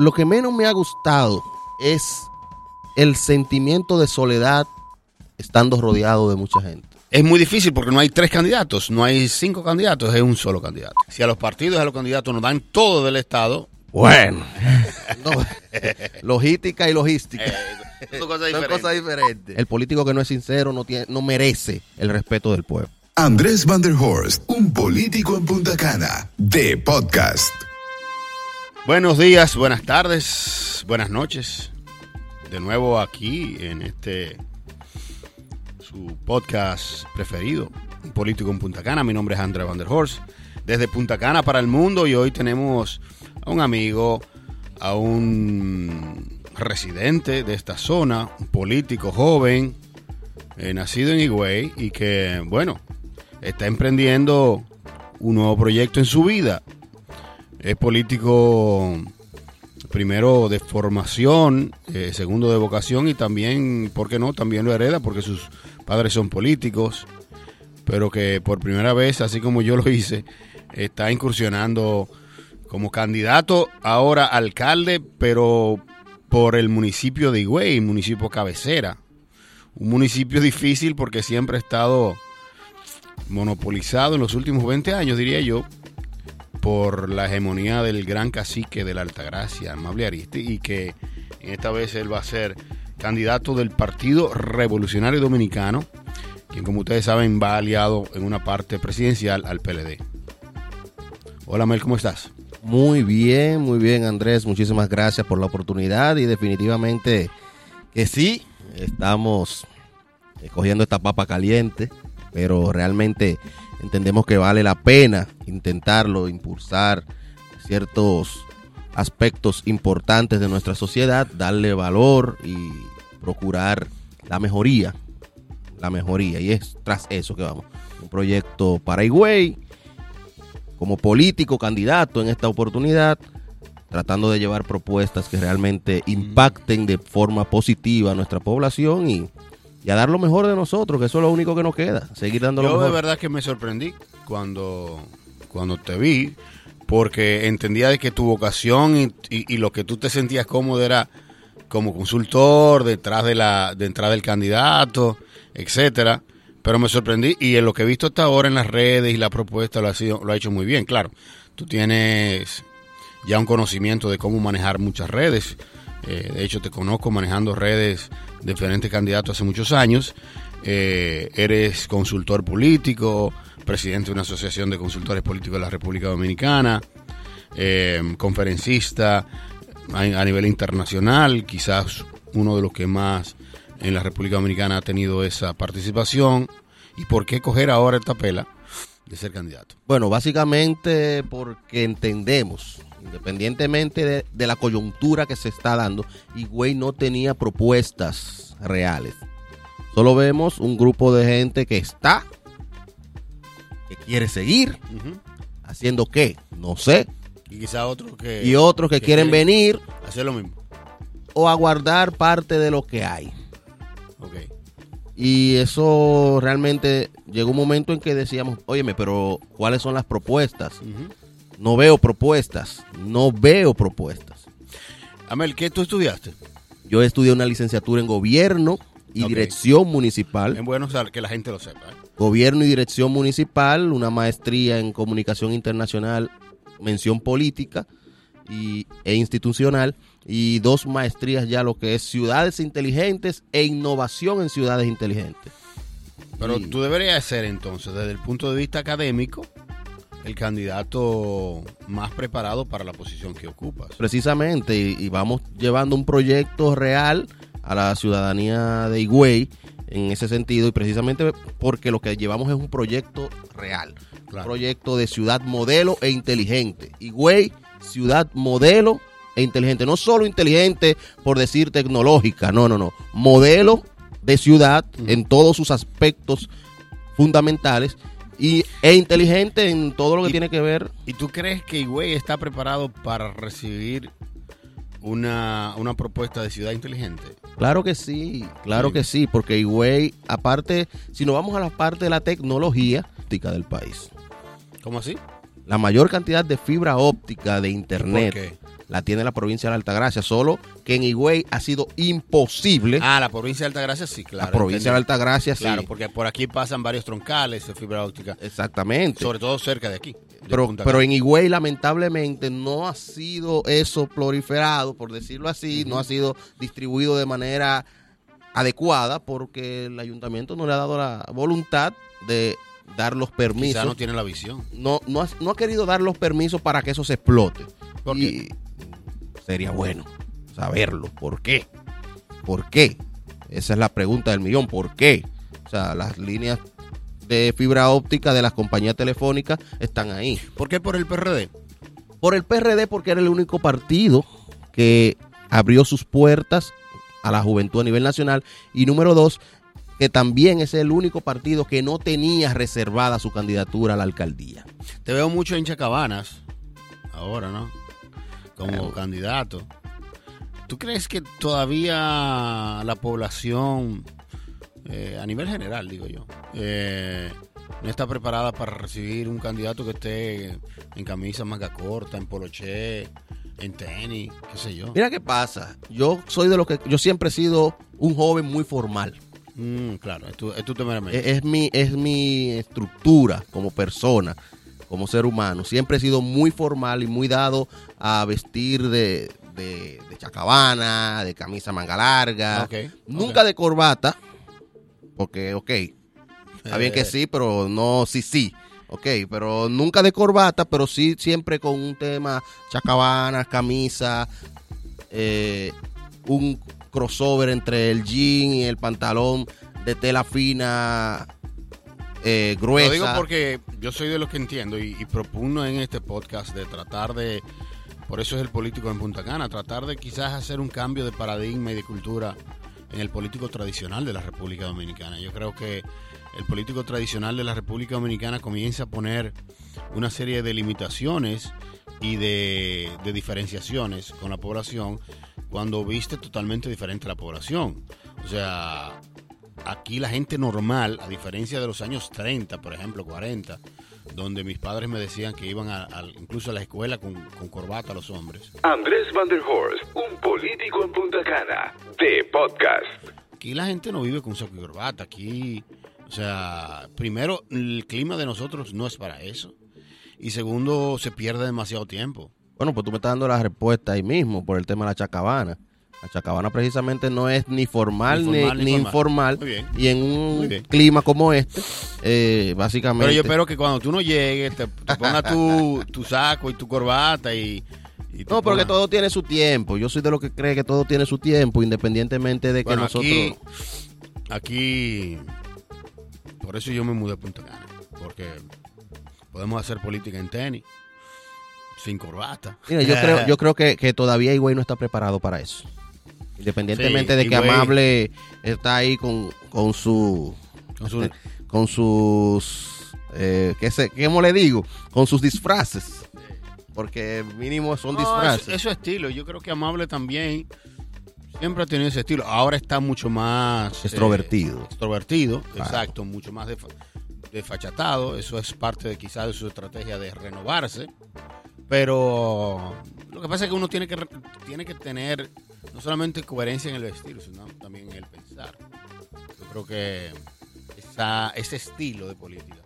lo que menos me ha gustado es el sentimiento de soledad estando rodeado de mucha gente. Es muy difícil porque no hay tres candidatos, no hay cinco candidatos, es un solo candidato. Si a los partidos y a los candidatos nos dan todo del Estado, Bueno, no, logística y logística. eh, son cosas Son diferentes. cosas diferentes. El político que no es sincero no, tiene, no merece el respeto del pueblo. Andrés Van der Horst, un político en Punta Cana, de podcast. Buenos días, buenas tardes, buenas noches. De nuevo aquí en este su podcast preferido, Un Político en Punta Cana. Mi nombre es Andrés Van der Horst, desde Punta Cana para el mundo y hoy tenemos a un amigo, a un residente de esta zona, un político joven, eh, nacido en Higüey y que, bueno, está emprendiendo un nuevo proyecto en su vida. Es político primero de formación, eh, segundo de vocación y también, ¿por qué no? También lo hereda porque sus padres son políticos, pero que por primera vez, así como yo lo hice, está incursionando como candidato ahora alcalde, pero por el municipio de Higüey, municipio cabecera. Un municipio difícil porque siempre ha estado monopolizado en los últimos 20 años, diría yo, por la hegemonía del gran cacique de la Altagracia, Amable Aristi, y que esta vez él va a ser candidato del Partido Revolucionario Dominicano, quien como ustedes saben va aliado en una parte presidencial al PLD. Hola Mel, ¿cómo estás? Muy bien, muy bien Andrés, muchísimas gracias por la oportunidad y definitivamente que sí, estamos cogiendo esta papa caliente, pero realmente entendemos que vale la pena intentarlo, impulsar ciertos aspectos importantes de nuestra sociedad, darle valor y procurar la mejoría, la mejoría, y es tras eso que vamos, un proyecto para Higüey, como político candidato en esta oportunidad, tratando de llevar propuestas que realmente impacten de forma positiva a nuestra población y, y a dar lo mejor de nosotros, que eso es lo único que nos queda, seguir dando lo Yo de mejor. verdad que me sorprendí cuando, cuando te vi, porque entendía de que tu vocación y, y- y lo que tú te sentías cómodo era como consultor, detrás de la, detrás del candidato, etcétera. Pero me sorprendí y en lo que he visto hasta ahora en las redes y la propuesta lo ha, sido, lo ha hecho muy bien. Claro, tú tienes ya un conocimiento de cómo manejar muchas redes. Eh, de hecho, te conozco manejando redes de diferentes candidatos hace muchos años. Eh, eres consultor político, presidente de una asociación de consultores políticos de la República Dominicana, eh, conferencista a, a nivel internacional, quizás uno de los que más en la República Dominicana ha tenido esa participación. ¿Y por qué coger ahora esta pela de ser candidato? Bueno, básicamente porque entendemos, independientemente de, de la coyuntura que se está dando, Higüey no tenía propuestas reales. Solo vemos un grupo de gente que está, que quiere seguir, haciendo qué, no sé, Y quizás otros que... y otros que, quieren venir Hacer lo mismo. o aguardar parte de lo que hay. Ok. Y eso realmente llegó un momento en que decíamos, óyeme, pero ¿cuáles son las propuestas? No veo propuestas, no veo propuestas. Amel, ¿qué tú estudiaste? Yo estudié una licenciatura en gobierno y dirección municipal. Es bueno saber que la gente lo sepa. ¿eh? Gobierno y dirección municipal, una maestría en comunicación internacional, mención política y, e institucional y dos maestrías ya lo que es ciudades inteligentes e innovación en ciudades inteligentes. Pero tú deberías ser entonces, desde el punto de vista académico, el candidato más preparado para la posición que ocupas. Precisamente, y, y vamos llevando un proyecto real a la ciudadanía de Higüey en ese sentido, y precisamente porque lo que llevamos es un proyecto real, Claro. un proyecto de ciudad modelo e inteligente. Higüey, ciudad modelo e inteligente, no solo inteligente por decir tecnológica, no, no, no, modelo de ciudad en todos sus aspectos fundamentales y, e inteligente en todo lo que tiene que ver ¿Y tú crees que Higüey está preparado para recibir una, una propuesta de ciudad inteligente? Claro que sí, claro Sí. que sí, porque Higüey, aparte, si nos vamos a la parte de la tecnología del país, ¿Cómo así? la mayor cantidad de fibra óptica de ¿Por internet qué? La tiene la provincia de la Altagracia, solo que en Higüey ha sido imposible. Ah, la provincia de Altagracia sí, claro. la provincia de. Altagracia sí. Claro, porque por aquí pasan varios troncales de fibra óptica, Exactamente. sobre todo cerca de aquí. de Pero, en Higüey lamentablemente no ha sido eso proliferado, por decirlo así, no ha sido distribuido de manera adecuada porque el ayuntamiento no le ha dado la voluntad de dar los Quizá permisos. no tiene la visión. no, no, ha, no ha querido dar los permisos para que eso se explote. ¿Por y sería bueno saberlo. ¿Por qué? ¿Por qué? Esa es la pregunta del millón. ¿Por qué? O sea, las líneas de fibra óptica de las compañías telefónicas están ahí. ¿Por qué por el PRD? Por el PRD porque era el único partido que abrió sus puertas a la juventud a nivel nacional. Y número dos, que también es el único partido que no tenía reservada su candidatura a la alcaldía. Te veo mucho en Chacabanas, ahora, ¿no? Como candidato. ¿Tú crees que todavía la población, eh, a nivel general, digo yo, eh, no está preparada para recibir un candidato que esté en camisa manga corta, en poloché, en tenis, qué sé yo? Mira qué pasa. Yo soy de los que yo siempre he sido un joven muy formal. Mm, claro, es tu, es tu. Es, es mi es mi estructura como persona, como ser humano. Siempre he sido muy formal y muy dado a vestir de, de, de chacabana, de camisa manga larga, nunca de corbata, porque ok, está bien que Eh, sí, pero no sí sí. Ok, pero nunca de corbata, pero sí siempre con un tema chacabanas, camisa, eh, un crossover entre el jean y el pantalón de tela fina, eh, gruesa. Lo digo porque yo soy de los que entiendo y, y propugno en este podcast de tratar de, por eso es el político en Punta Cana, tratar de quizás hacer un cambio de paradigma y de cultura en el político tradicional de la República Dominicana. Yo creo que el político tradicional de la República Dominicana comienza a poner una serie de limitaciones y de, de diferenciaciones con la población cuando viste totalmente diferente a la población. O sea, aquí la gente normal, a diferencia de los años 30, por ejemplo, 40, donde mis padres me decían que iban a, a- incluso a la escuela con, con corbata los hombres. Andrés Van der Horst, un político en Punta Cana, de podcast. Aquí la gente no vive con saco y corbata. Aquí, o sea, primero, el clima de nosotros no es para eso. Y segundo, se pierde demasiado tiempo. Bueno, pues tú me estás dando la respuesta ahí mismo por el tema de la chacabana. La chacabana precisamente no es ni formal Ni ni, formal, ni ni formal. informal. Muy bien. Y en un clima como este, eh, básicamente... Pero yo espero que cuando tú no llegues, te, te pongas tu, tu saco y tu corbata y... No, porque todo tiene su tiempo. Yo soy de los que cree que todo tiene su tiempo, independientemente de que Bueno, nosotros... aquí, aquí, por eso yo me mudé a Punta Cana, porque podemos hacer política en tenis, sin corbata. Mira, yo creo, yo creo que, que todavía Higüey no está preparado para eso. Independientemente Sí, de que Amable está ahí con, con su... Con su- con sus... Eh, ¿qué, sé, ¿Cómo le digo? Con sus disfraces. Porque mínimo son No, disfraces. eso, eso estilo, yo creo que Amable también siempre ha tenido ese estilo. Ahora está mucho más... eh, Extrovertido. extrovertido, Claro. exacto, mucho más defa- desfachatado. Eso es parte de quizás de su estrategia de renovarse. Pero lo que pasa es que uno tiene que, tiene que tener no solamente coherencia en el vestir, sino también en el pensar. Yo creo que esa, ese estilo de política,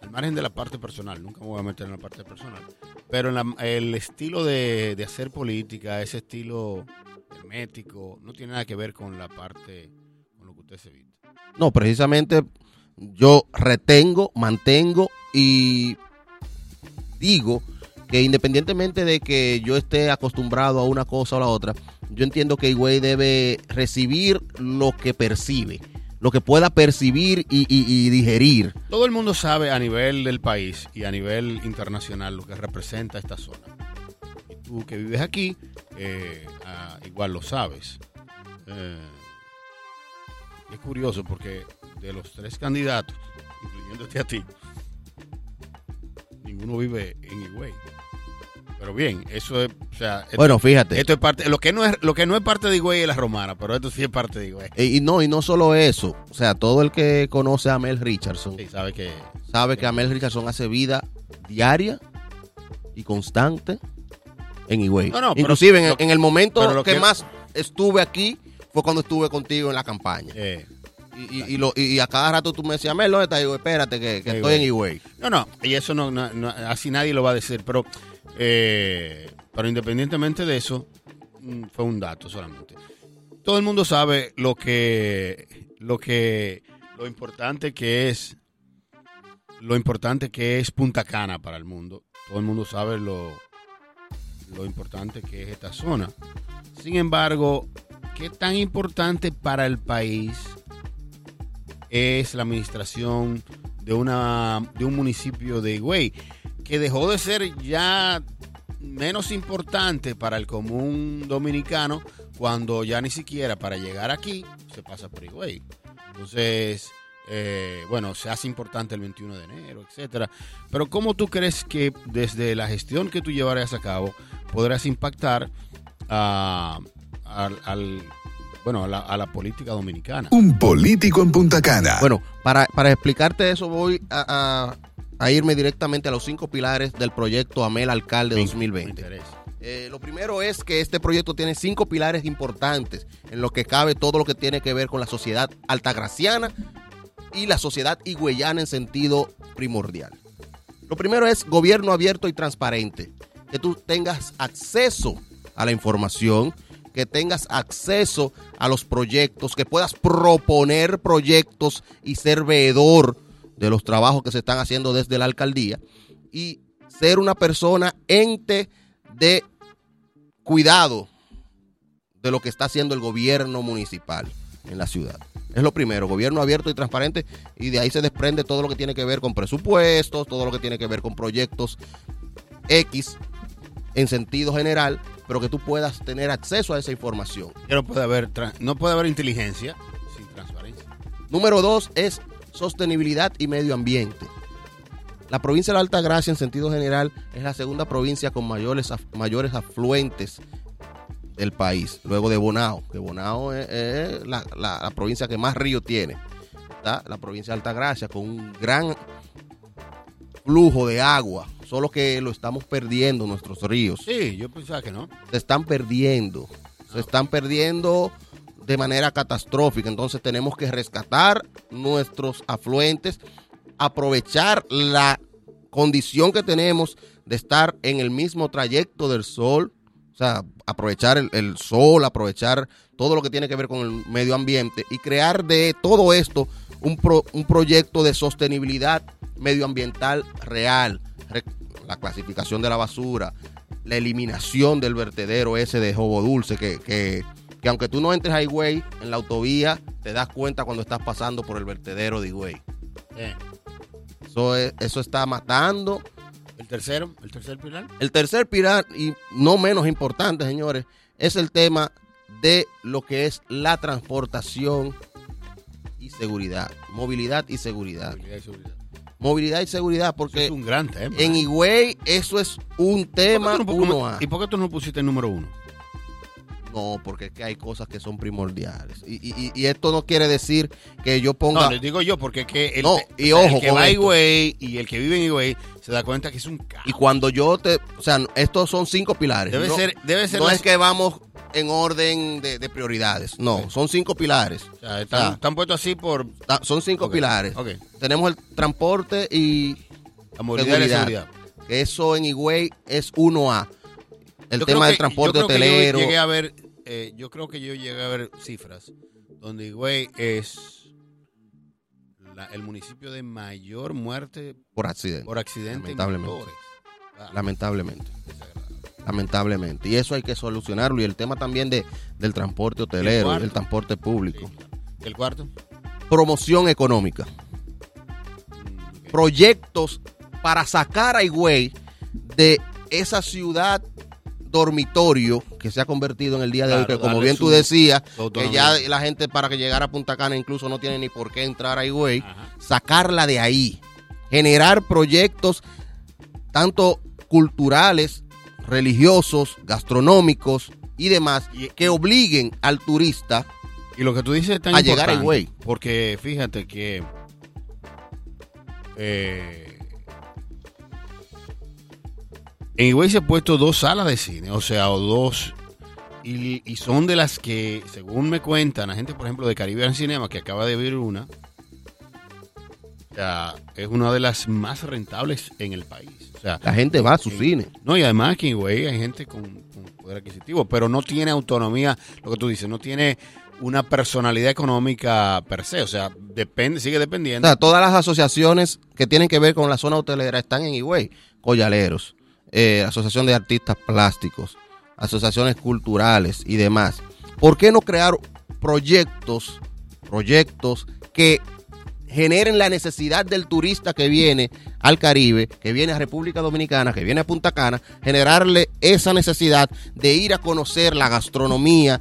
al margen de la parte personal, nunca me voy a meter en la parte personal, pero en la- el estilo de, de hacer política, ese estilo hermético, no tiene nada que ver con la parte, con lo que usted se viste. No, precisamente yo retengo, mantengo y digo independientemente de que yo esté acostumbrado a una cosa o la otra, yo entiendo que Higüey debe recibir lo que percibe, lo que pueda percibir y, y- y digerir. Todo el mundo sabe a nivel del país y a nivel internacional lo que representa esta zona. Y tú que vives aquí, eh, ah, igual lo sabes. Eh, es curioso porque de los tres candidatos, incluyéndote a ti, ninguno vive en Higüey. Pero bien, eso es, o sea, esto, Bueno, fíjate. esto es parte, lo que no es, lo que no es parte de Higüey es la romana, pero esto sí es parte de Higüey. Y no, y no solo eso, o sea, todo el que conoce a Mel Richardson Sí, sabe que sabe que Amel Richardson hace vida diaria y constante en Higüey. No, no, pero- Inclusive en, lo- en el momento pero lo que, que- más estuve aquí fue cuando estuve contigo en la campaña. Eh, Y, y- y lo- y a cada rato tú me decías, Mel, ¿dónde estás? Y digo, espérate, que, que estoy en Higüey. No, no, y eso no, no- no- así nadie lo va a decir, pero, eh, pero independientemente de eso, mm, fue un dato solamente. Todo el mundo sabe lo que, lo que, lo importante que es, lo importante que es Punta Cana para el mundo. Todo el mundo sabe lo, lo importante que es esta zona. Sin embargo, ¿qué tan importante para el país es la administración de, una, de un municipio de Higüey, que dejó de ser ya menos importante para el común dominicano cuando ya ni siquiera para llegar aquí se pasa por Higüey. Entonces, eh, bueno, se hace importante el 21 de enero, etcétera. Pero ¿cómo tú crees que desde la gestión que tú llevarás a cabo podrás impactar a, al, al- bueno, a la, a la política dominicana? Un político en Punta Cana. Bueno, para, para explicarte eso voy a, a- irme directamente a los cinco pilares del proyecto Amel Alcalde Me 2020. interesa. Eh, lo primero es que este proyecto tiene cinco pilares importantes en lo que cabe todo lo que tiene que ver con la sociedad altagraciana y la sociedad higüeyana en sentido primordial. Lo primero es gobierno abierto y transparente, que tú tengas acceso a la información, que tengas acceso a los proyectos, que puedas proponer proyectos y ser veedor de los trabajos que se están haciendo desde la alcaldía y ser una persona ente de cuidado de lo que está haciendo el gobierno municipal en la ciudad. Es lo primero, gobierno abierto y transparente y de ahí se desprende todo lo que tiene que ver con presupuestos, todo lo que tiene que ver con proyectos X en sentido general, pero que tú puedas tener acceso a esa información. Puede haber, no puede haber inteligencia sin transparencia. Número dos es sostenibilidad y medio ambiente. La provincia de la Alta Gracia, en sentido general, es la segunda provincia con mayores, mayores afluentes del país, luego de Bonao, que Bonao es, es la, la- la provincia que más río tiene. La provincia de Alta Gracia con un gran flujo de agua, solo que lo estamos perdiendo nuestros ríos Sí, yo pensaba que no. se están perdiendo. Se están perdiendo de manera catastrófica. Entonces tenemos que rescatar nuestros afluentes, aprovechar la condición que tenemos de estar en el mismo trayecto del sol. O sea, aprovechar el, sol, aprovechar todo lo que tiene que ver con el medio ambiente y crear de todo esto un, pro- un proyecto de sostenibilidad medioambiental real. Re- la clasificación de la basura, la eliminación del vertedero ese de Jobo Dulce, que, que aunque tú no entres a Higüey en la autovía, te das cuenta cuando estás pasando por el vertedero de Higüey. Eh, Eso, es- eso está matando. El tercero, el tercer pilar. El tercer pilar, y no menos importante, señores, es el tema de lo que es la transportación y seguridad. Movilidad y seguridad. Movilidad y seguridad. Movilidad y seguridad, Eso porque es un gran tema. en Higüey eso es un tema ¿Por qué tú no- uno a ¿Y por qué tú no pusiste el número uno? No, porque es que hay cosas que son primordiales. Y, y- y esto no quiere decir que yo ponga... No, les digo yo, porque es que el, No, y o sea, ojo el que va a. Higüey y el que vive en Higüey se da cuenta que es un caos. Y cuando yo te... O sea, estos son cinco pilares. Debe no, ser, debe ser no es que vamos en orden de, de prioridades. No, son cinco pilares. o sea, están, o sea, están puestos así por Son cinco pilares. Tenemos el transporte y la movilidad y la seguridad. eso en Higüey es 1A. El Yo tema del transporte yo creo que yo hotelero. llegué a ver, eh, yo creo que yo llegué a ver cifras donde Higüey es la- el municipio de mayor muerte por accidente. por accidente en Lamentablemente. Ah, Lamentablemente. Lamentablemente. Y eso hay que solucionarlo. Y el tema también de, del transporte hotelero el transporte público. Sí, claro. ¿El cuarto? Promoción económica. Mm. Proyectos para sacar a Higüey de esa ciudad dormitorio que se ha convertido en el día de hoy, que como bien tú decías, que ya la gente para que llegara a Punta Cana incluso no tiene ni por qué entrar a Higüey, sacarla de ahí, generar proyectos tanto culturales, religiosos, gastronómicos y demás, Y- que obliguen al turista Y lo que tú dices es tan A llegar a Higüey. Porque fíjate que eh, En Higüey se han puesto dos salas de cine, o sea, o dos. Y, y son de las que, según me cuentan, la gente, por ejemplo, de Caribbean Cinema, que acaba de abrir una, o sea, es una de las más rentables en el país. O sea, La gente va a su en- cine. No, y además aquí en Higüey hay gente con, con poder adquisitivo, pero no tiene autonomía, lo que tú dices, no tiene una personalidad económica per se, o sea, depende, sigue O dependiendo. sea, todas las asociaciones que tienen que ver con la zona hotelera están en Higüey. Collaleros, eh, Asociación de Artistas Plásticos, asociaciones culturales y demás. ¿Por qué no crear proyectos, proyectos que generen la necesidad del turista que viene al Caribe, que viene a República Dominicana, que viene a Punta Cana, generarle esa necesidad de ir a conocer la gastronomía,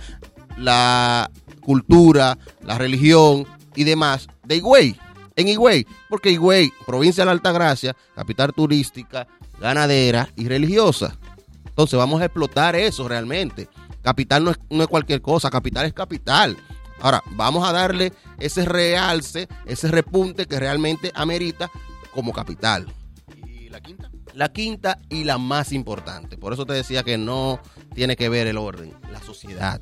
la cultura, la religión y demás de Higüey, en Higüey, porque Higüey, provincia de la Altagracia, capital turística, ganadera y religiosa. Entonces vamos a explotar eso realmente. Capital no es, no es cualquier cosa, capital es capital. Ahora, vamos a darle ese realce, ese repunte que realmente amerita como capital. ¿Y la quinta? La quinta y la más importante. Por eso te decía que no tiene que ver el orden, la sociedad.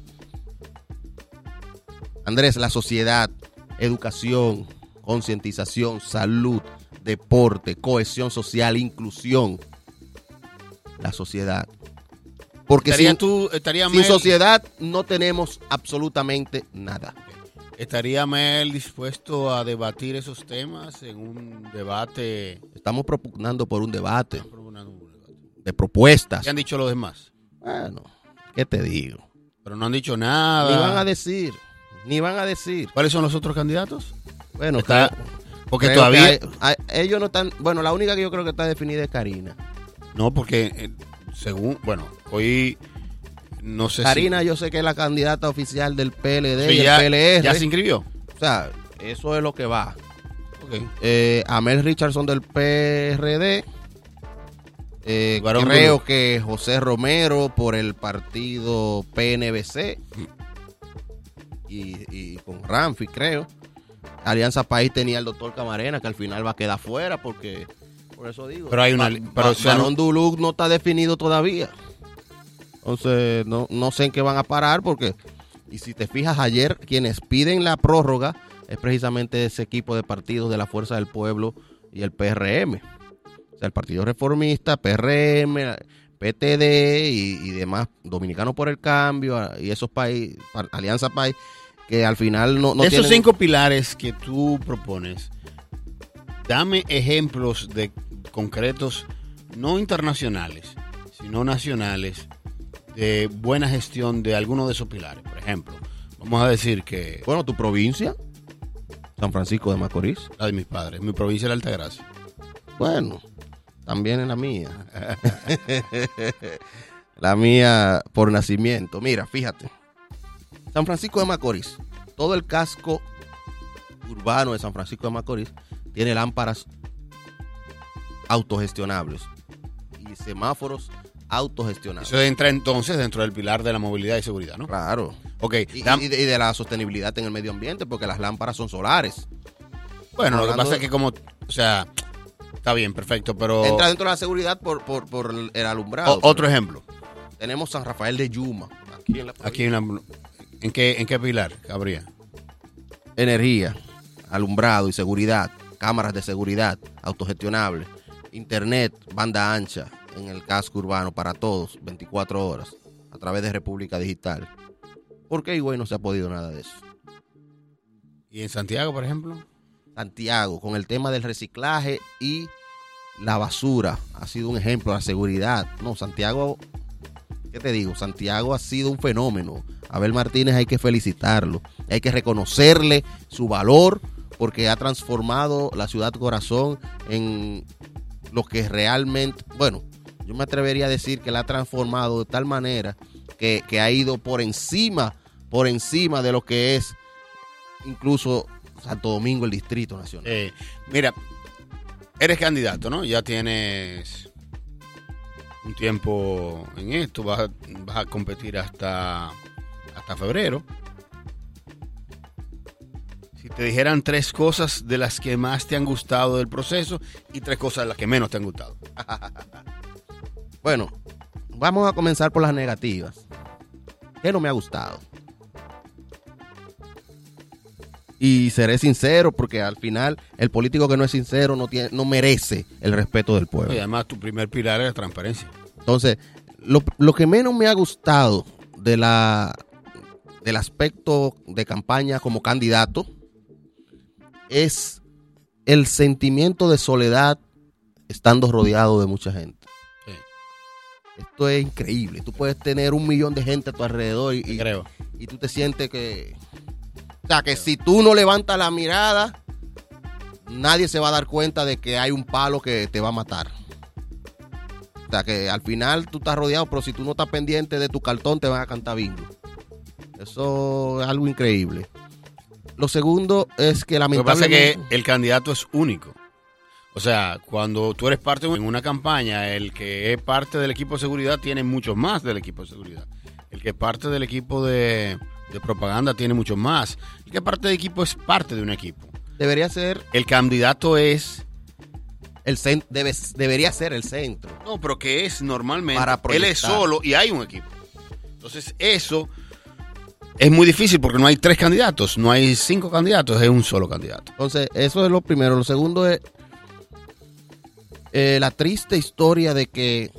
Andrés, la sociedad, educación, concientización, salud, deporte, cohesión social, inclusión. La sociedad. Porque ¿Estaría sin, tú, estaría sin Mel, sociedad no tenemos absolutamente nada. estaría Mel dispuesto a debatir esos temas en un debate? Estamos propugnando por un debate un debate. de propuestas. ¿Qué han dicho los demás? Bueno, ¿qué te digo? Pero no han dicho Ni van a nada. decir, ni van a decir. ¿Cuáles son los otros candidatos? Bueno, Está- creo- Porque creo todavía... que hay- hay- ellos no están. Bueno, la única que yo creo que está definida es Karina. No, porque eh, según... Bueno, hoy no sé Karina, yo sé que es la candidata oficial del PLD y el ya, PLR. ya se inscribió. O sea, eso es lo que va. Eh, Amel Richardson del PRD. Eh, creo que José Romero por el partido PNBC. Y, y con Ramfi, creo. Alianza País tenía el doctor Camarena, que al final va a quedar fuera porque. Por eso digo. Pero hay una- pero Barón Duluc no está definido todavía. Entonces, no, no sé en qué van a parar porque. Y si te fijas, ayer quienes piden la prórroga es precisamente ese equipo de partidos de la Fuerza del Pueblo y el PRM. O sea, el Partido Reformista, PRM, PTD y, y demás, Dominicanos por el Cambio y esos países, Alianza País, que al final no, no esos tienen- cinco pilares que tú propones, dame ejemplos de concretos, no internacionales, sino nacionales, de buena gestión de alguno de esos pilares. Por ejemplo, vamos a decir que Bueno, tu provincia, San Francisco de Macorís. la de mis padres, mi provincia de la Altagracia. Bueno, también en la mía. la mía por nacimiento. Mira, fíjate. San Francisco de Macorís. Todo el casco urbano de San Francisco de Macorís tiene lámparas autogestionables y semáforos autogestionables. Eso entra entonces dentro del pilar de la movilidad y seguridad, ¿no? Claro. Ok, Y, de, y de la sostenibilidad en el medio ambiente, porque las lámparas son solares. bueno, lo que pasa de- es que como, o sea, está bien, perfecto, pero Entra dentro de la seguridad por, por, por el alumbrado. o- otro ejemplo, Tenemos San Rafael de Yuma, aquí en la aquí en, la- ¿en qué, en qué pilar cabría? energía, alumbrado y seguridad, cámaras de seguridad autogestionables, internet, banda ancha en el casco urbano para todos, 24 horas, a través de República Digital. ¿Por qué Higüey no se ha podido nada de eso? ¿Y en Santiago, por ejemplo? Santiago, con el tema del reciclaje y la basura, ha sido un ejemplo, la seguridad. No, Santiago, ¿qué te digo? Santiago ha sido un fenómeno. Abel Martínez hay que felicitarlo, hay que reconocerle su valor porque ha transformado la ciudad corazón en lo que realmente, bueno, yo me atrevería a decir que la ha transformado de tal manera que, que ha ido por encima, por encima de lo que es incluso Santo Domingo, el Distrito Nacional. Eh, mira, eres candidato, ¿no? Ya tienes un tiempo en esto, vas vas a competir hasta, hasta febrero. Si te dijeran tres cosas de las que más te han gustado del proceso y tres cosas de las que menos te han gustado. Bueno, vamos a comenzar por las negativas. ¿Qué no me ha gustado? Y seré sincero porque al final el político que no es sincero no, tiene, no merece el respeto del pueblo. Y además tu primer pilar es la transparencia. Entonces, lo, lo que menos me ha gustado de la, del aspecto de campaña como candidato es el sentimiento de soledad estando rodeado de mucha gente. Sí. Esto es increíble. Tú puedes tener un millón de gente a tu alrededor y, Creo. y tú te sientes que... O sea, que si tú no levantas la mirada, nadie se va a dar cuenta de que hay un palo que te va a matar. O sea, que al final tú estás rodeado, pero si tú no estás pendiente de tu cartón, te van a cantar bingo. Eso es algo increíble. Lo segundo es que Lo que pasa es lamentablemente... que el candidato es único. O sea, cuando tú eres parte de una campaña, el que es parte del equipo de seguridad tiene mucho más del equipo de seguridad. El que es parte del equipo de, de propaganda tiene mucho más. El que es parte del equipo es parte de un equipo. debería ser El candidato es... el cen- debe- debería ser el centro. No, pero que es normalmente... Para él es solo y hay un equipo. Entonces eso es muy difícil porque no hay tres candidatos, no hay cinco candidatos, es un solo candidato. Entonces, eso es lo primero. Lo segundo es eh, la triste historia de que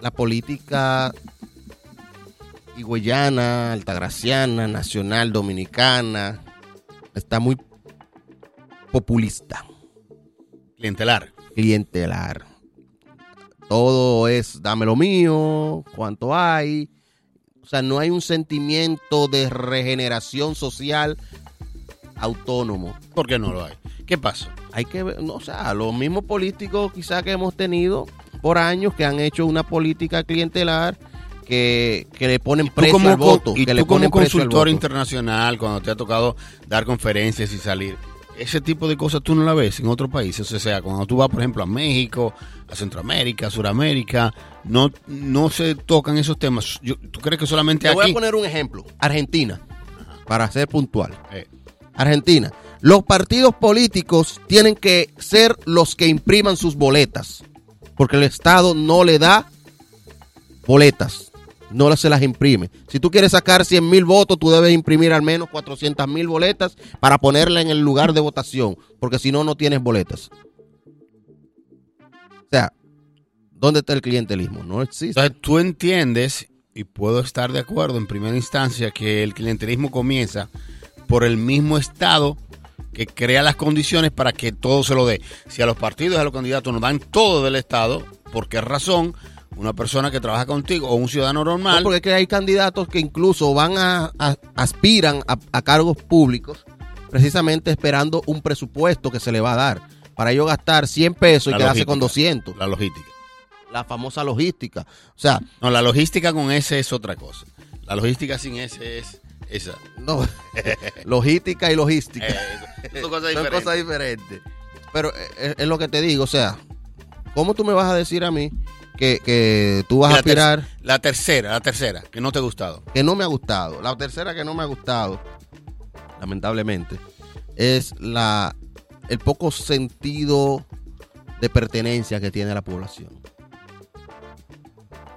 la política higüeyana, altagraciana, nacional, dominicana, está muy populista, Clientelar. clientelar. Todo es dame lo mío, cuánto hay. O sea, no hay un sentimiento de regeneración social autónomo. ¿Por qué no lo hay? ¿Qué pasa? hay que ver, no, o sea, los mismos políticos quizás que hemos tenido por años que han hecho una política clientelar que, que le ponen precio como, al voto, y que tú le como ponen al consultor internacional, cuando te ha tocado dar conferencias y salir, ese tipo de cosas tú no la ves en otros países. O sea, cuando tú vas, por ejemplo, a México, a Centroamérica, a Suramérica, no, no se tocan esos temas. Yo- ¿Tú crees que solamente Te voy aquí? a poner un ejemplo. Argentina, para ser puntual. Eh, Argentina. Los partidos políticos tienen que ser los que impriman sus boletas, porque el Estado no le da boletas, no se las imprime. Si tú quieres sacar 100 mil votos, tú debes imprimir al menos 400 mil boletas para ponerla en el lugar de votación, porque si no, no tienes boletas. O sea, ¿dónde está el clientelismo? No existe. Entonces tú entiendes, y puedo estar de acuerdo en primera instancia, que el clientelismo comienza por el mismo Estado que crea las condiciones para que todo se lo dé. Si a los partidos a los candidatos nos dan todo del Estado, ¿por qué razón una persona que trabaja contigo o un ciudadano normal? No, porque es que hay candidatos que incluso van a, a- aspiran a, a cargos públicos precisamente esperando un presupuesto que se le va a dar para ellos gastar 100 pesos y quedarse logística. con 200. La logística. La famosa logística. O sea, No, la logística con ese es otra cosa. La logística sin ese es esa. no, logística y logística. Eh, son cosas Son diferentes. cosas diferentes. Pero eh, es, es lo que te digo, o sea, ¿cómo tú me vas a decir a mí que, que tú vas a aspirar? la tercera, la tercera, que no te ha gustado. que no me ha gustado. La tercera que no me ha gustado, lamentablemente, es la el poco sentido de pertenencia que tiene la población.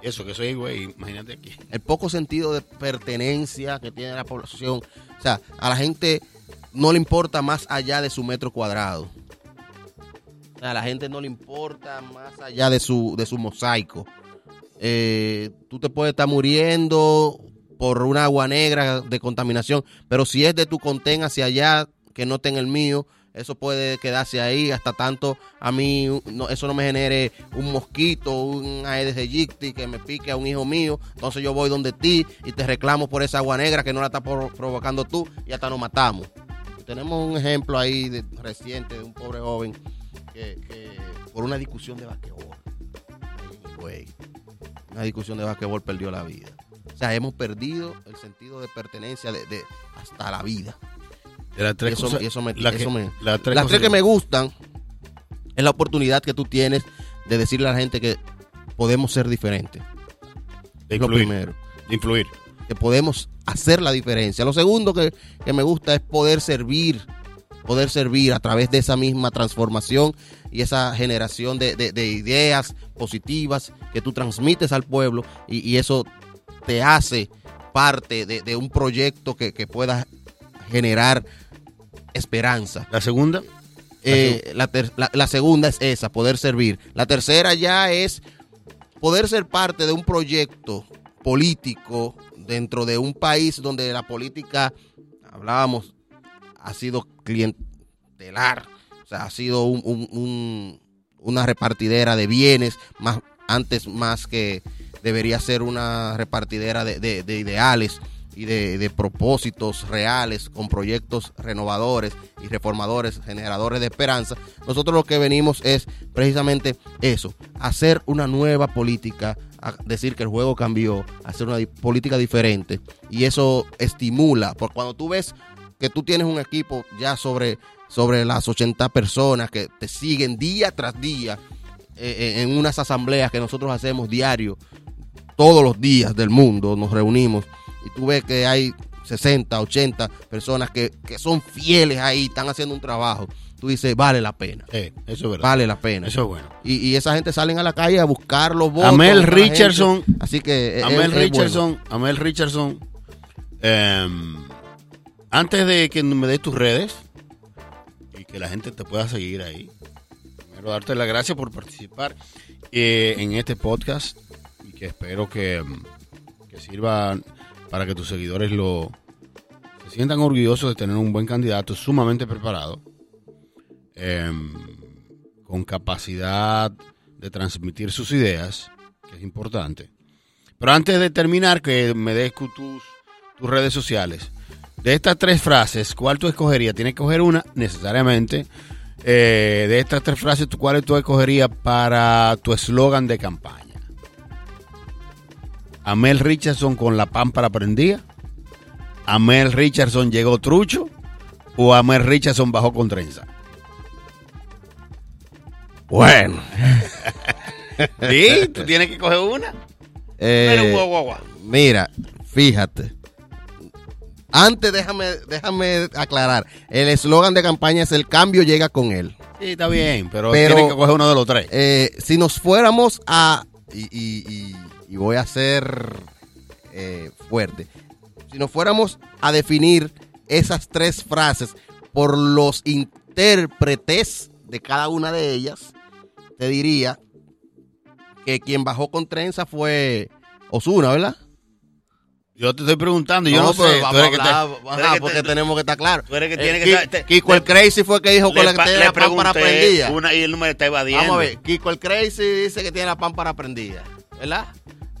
Eso, que soy güey, imagínate aquí. El poco sentido de pertenencia que tiene la población. O sea, a la gente no le importa más allá de su metro cuadrado. A la gente no le importa más allá de su, de su mosaico. Eh, tú te puedes estar muriendo por una agua negra de contaminación, pero si es de tu contén hacia allá, que no esté el mío, eso puede quedarse ahí hasta tanto a mí no, eso no me genere un mosquito, un Aedes aegypti que me pique a un hijo mío. Entonces yo voy donde ti y te reclamo por esa agua negra que no la estás provocando tú y hasta nos matamos. Tenemos un ejemplo ahí reciente de un pobre joven que, que por una discusión de basquetbol, güey, una discusión de basquetbol perdió la vida. O sea, hemos perdido el sentido de pertenencia de, de- hasta la vida. De las tres Y eso- cosas- y eso me- la que- eso me- las tres Las cosas tres que me gustan es la oportunidad que tú tienes de decirle a la gente que podemos ser diferentes. de Es lo influir, primero. de influir. Que podemos hacer la diferencia. Lo segundo que, que me gusta es poder servir poder servir a través de esa misma transformación y esa generación de, de- de ideas positivas que tú transmites al pueblo y, y eso te hace parte de, de un proyecto que, que pueda generar esperanza. La segunda, Eh, la, ter- la- la segunda es esa, poder servir. La tercera ya es poder ser parte de un proyecto político dentro de un país donde la política, hablábamos, ha sido clientelar, o sea, ha sido un- un- un- una repartidera de bienes, más, antes más que debería ser una repartidera de, de- de ideales y de, de propósitos reales, con proyectos renovadores y reformadores, generadores de esperanza. Nosotros lo que venimos es precisamente eso, hacer una nueva política, decir que el juego cambió, hacer una política diferente. Y eso estimula, porque cuando tú ves que tú tienes un equipo ya sobre, sobre las 80 personas que te siguen día tras día eh, eh, en unas asambleas que nosotros hacemos diario, todos los días del mundo nos reunimos y tú ves que hay 60, 80 personas que, que son fieles ahí, están haciendo un trabajo. Tú dices, vale la pena, eh, eso es verdad. vale la pena. Eso es bueno. Y, y esa gente salen a la calle a buscar los votos. Amel Richardson. Así que. eh, Amel es- es bueno. Richardson, Amel Richardson, em, antes de que me des tus redes y que la gente te pueda seguir ahí, primero darte las gracias por participar eh, en este podcast y que espero que, sirva para que tus seguidores lo se sientan orgullosos de tener un buen candidato sumamente preparado, em, con capacidad de transmitir sus ideas, que es importante. Pero antes de terminar, que me des tus, tus redes sociales. De estas tres frases, ¿cuál tú escogerías? Tienes que escoger una necesariamente. Eh, de estas tres frases, ¿tú- ¿cuál tú escogerías para tu eslogan de campaña? Amel Richardson con la pámpara prendida. Amel Richardson llegó trucho. O Amel Richardson bajó con trenza. Bueno. Sí, tú tienes que coger una. eh, Pero guau, guau, guau. Mira, fíjate. Antes déjame, déjame aclarar. El eslogan de campaña es el cambio llega con él. Sí, está bien, pero, Pero- tienes que coger uno de los tres. Eh, si nos fuéramos a. Y, y- y- y voy a ser eh, fuerte. Si nos fuéramos a definir esas tres frases por los intérpretes de cada una de ellas, te diría que quien bajó con trenza fue Osuna, ¿verdad? Yo te estoy preguntando, yo no, sé. vamos a te- hablar, tú ajá, porque te- tenemos que estar claros. tú eres que Eh, tienes que te- Kiko el Crazy fue el que dijo con la que pa- tiene la pámpara prendida. una y él no me está evadiendo. Vamos a ver, Kiko el Crazy dice que tiene la pámpara prendida, ¿verdad?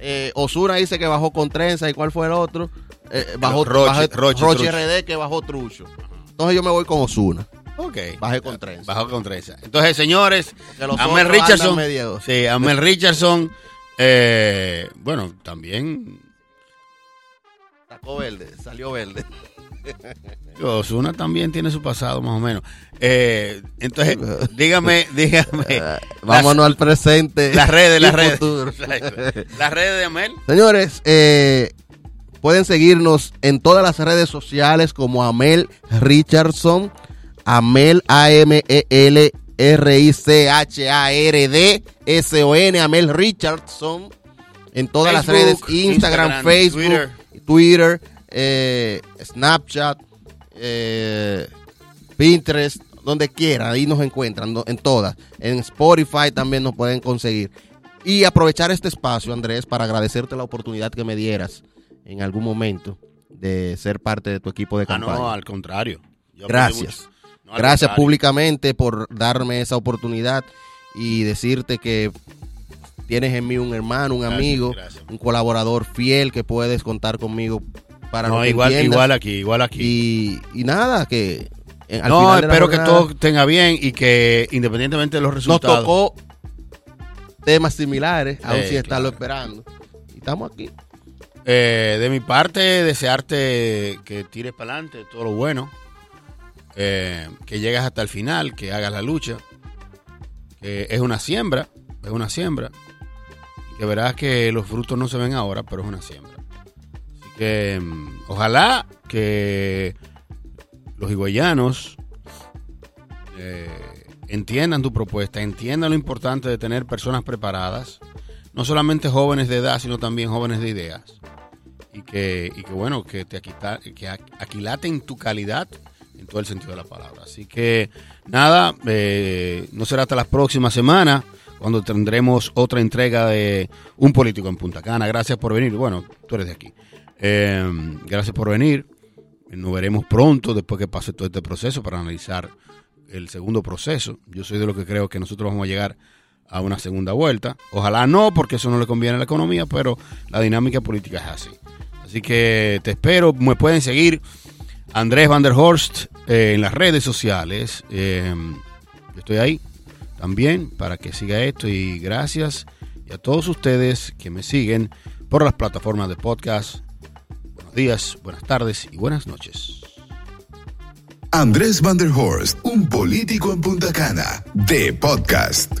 Eh, Osuna dice que bajó con trenza y cuál fue el otro. Eh, bajó Roche, Roche, Roche. RD que bajó trucho. Entonces yo me voy con Osuna. Ok. Bajé con trenza. Bajó con trenza. Entonces, señores, Amel Richardson. Sí, Amel Richardson. eh, bueno, también. Sacó verde, salió verde. Osuna también tiene su pasado, más o menos. Eh, entonces, dígame, dígame. Vámonos al presente. Las redes, las redes. Las redes de Amel. Señores, eh, pueden seguirnos en todas las redes sociales como Amel Richardson, Amel A-M-E-L R-I-C-H-A-R-D-S-O-N, Amel Richardson, en todas las redes, Instagram, Instagram, Facebook, Twitter. Twitter, eh, Snapchat, eh, Pinterest, donde quiera, ahí nos encuentran, en todas. En Spotify también nos pueden conseguir. Y aprovechar este espacio, Andrés, para agradecerte la oportunidad que me dieras en algún momento de ser parte de tu equipo de Ah, campaña. no, al contrario. Yo Gracias. mucho. No, al Gracias contrario. públicamente por darme esa oportunidad y decirte que tienes en mí un hermano, un Gracias, amigo, gracias. un colaborador fiel que puedes contar conmigo para No, lo que igual, entiendas. igual aquí, igual aquí. Y, y nada, que eh, al no, final espero que todo tenga bien y que independientemente de los nos resultados. tocó temas similares, aún Eh, sin estarlo claro. esperando. Y estamos aquí. Eh, de mi parte, desearte que tires para adelante todo lo bueno, eh, que llegues hasta el final, que hagas la lucha, que es una siembra, es una siembra, que verás que los frutos no se ven ahora, pero es una siembra. Así que mm, ojalá que los higüeyanos eh, entiendan tu propuesta, entiendan lo importante de tener personas preparadas, no solamente jóvenes de edad, sino también jóvenes de ideas. Y que, y que bueno, que te aquita- que aqu- aquilaten tu calidad en todo el sentido de la palabra. Así que nada, eh, no será hasta la próxima semana cuando tendremos otra entrega de Un Político en Punta Cana. Gracias por venir. Bueno, tú eres de aquí. Eh, gracias por venir. Nos veremos pronto después que pase todo este proceso para analizar el segundo proceso. Yo soy de los que creo que nosotros vamos a llegar a una segunda vuelta. Ojalá no, porque eso no le conviene a la economía, pero la dinámica política es así. Así que te espero. Me pueden seguir Andrés Van der Horst eh, en las redes sociales. Eh, estoy ahí también para que siga esto. Y gracias y a todos ustedes que me siguen por las plataformas de podcast. Buenos días, buenas tardes y buenas noches. Andrés Van der Horst, un político en Punta Cana, de podcast.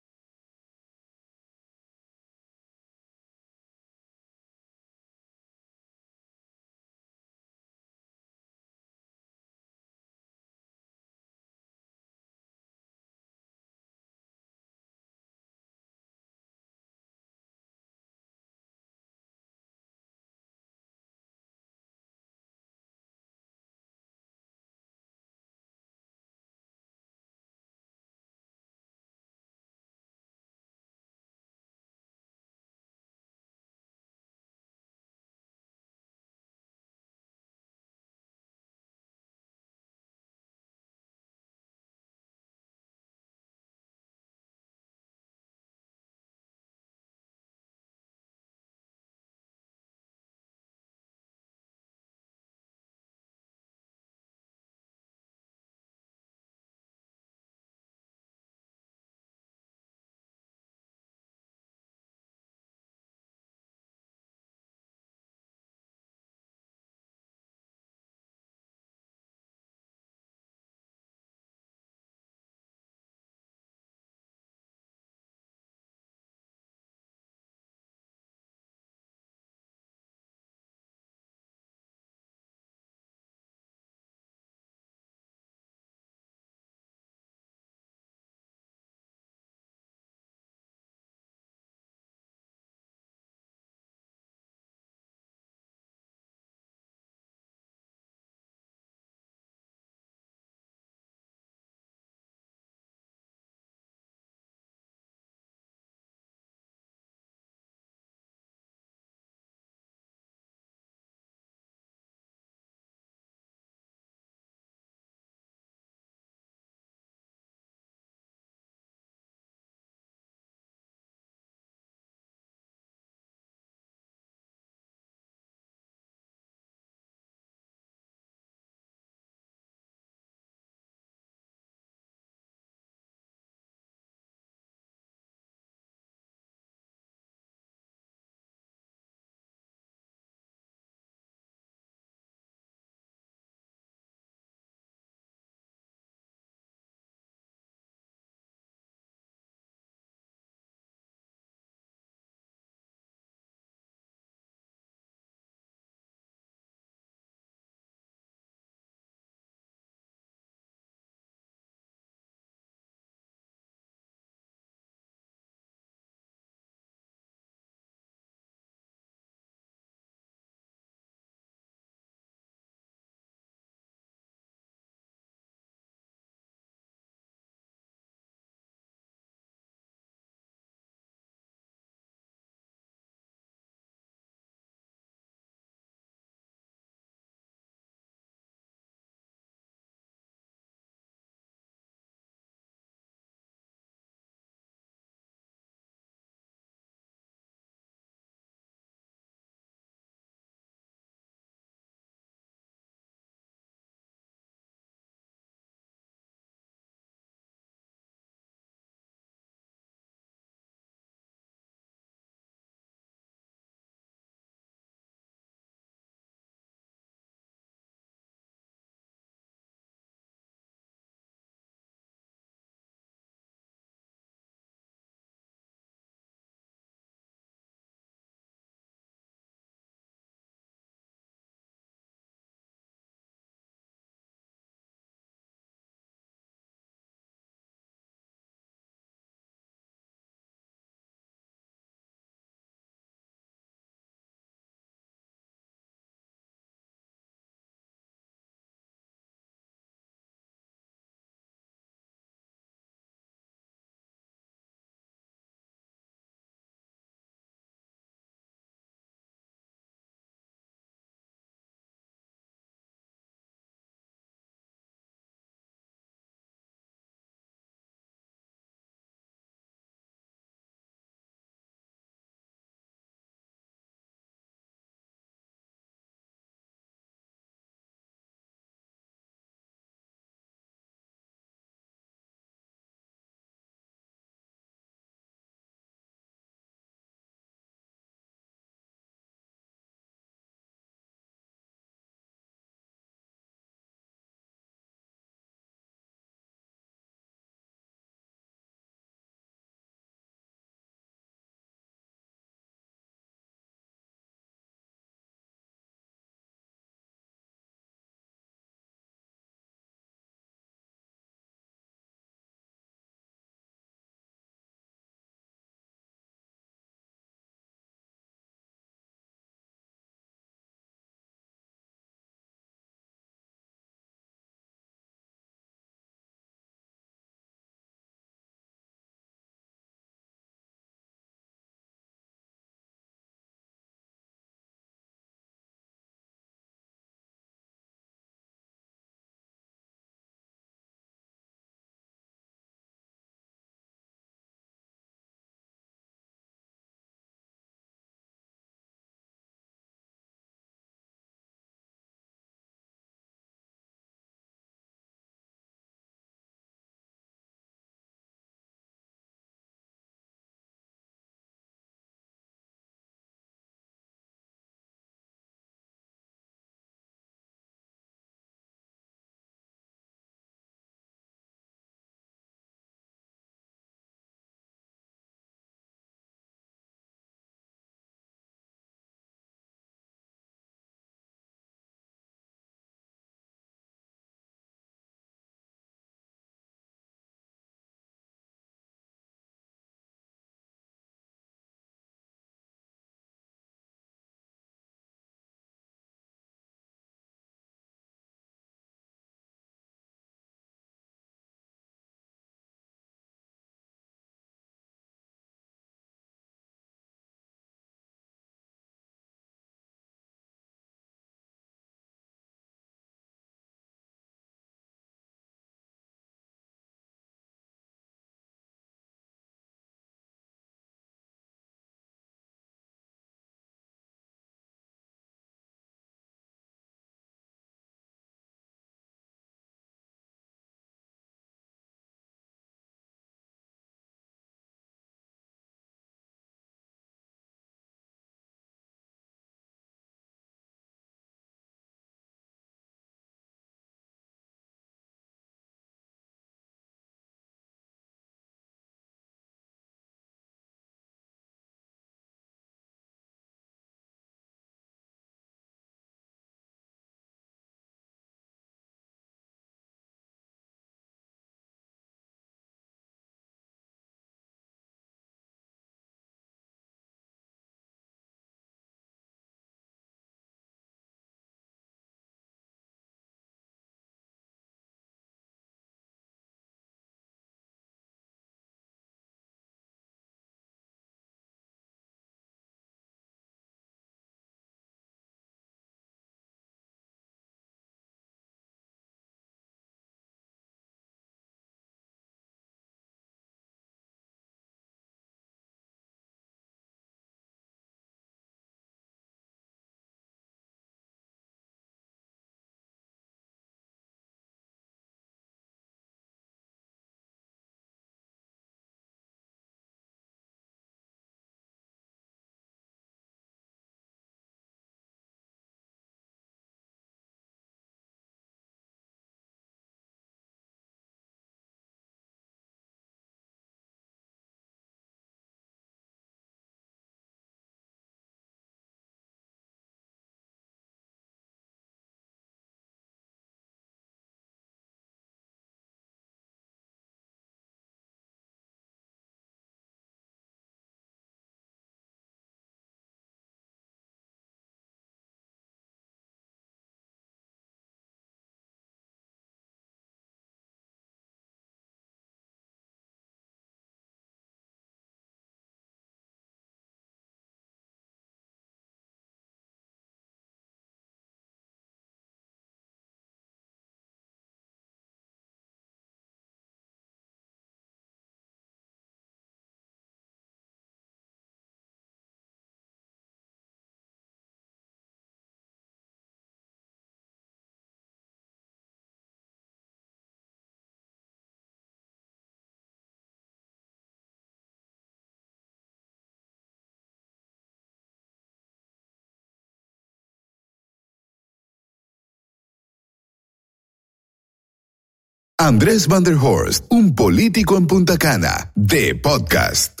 Andrés Van der Horst, un político en Punta Cana, de podcast.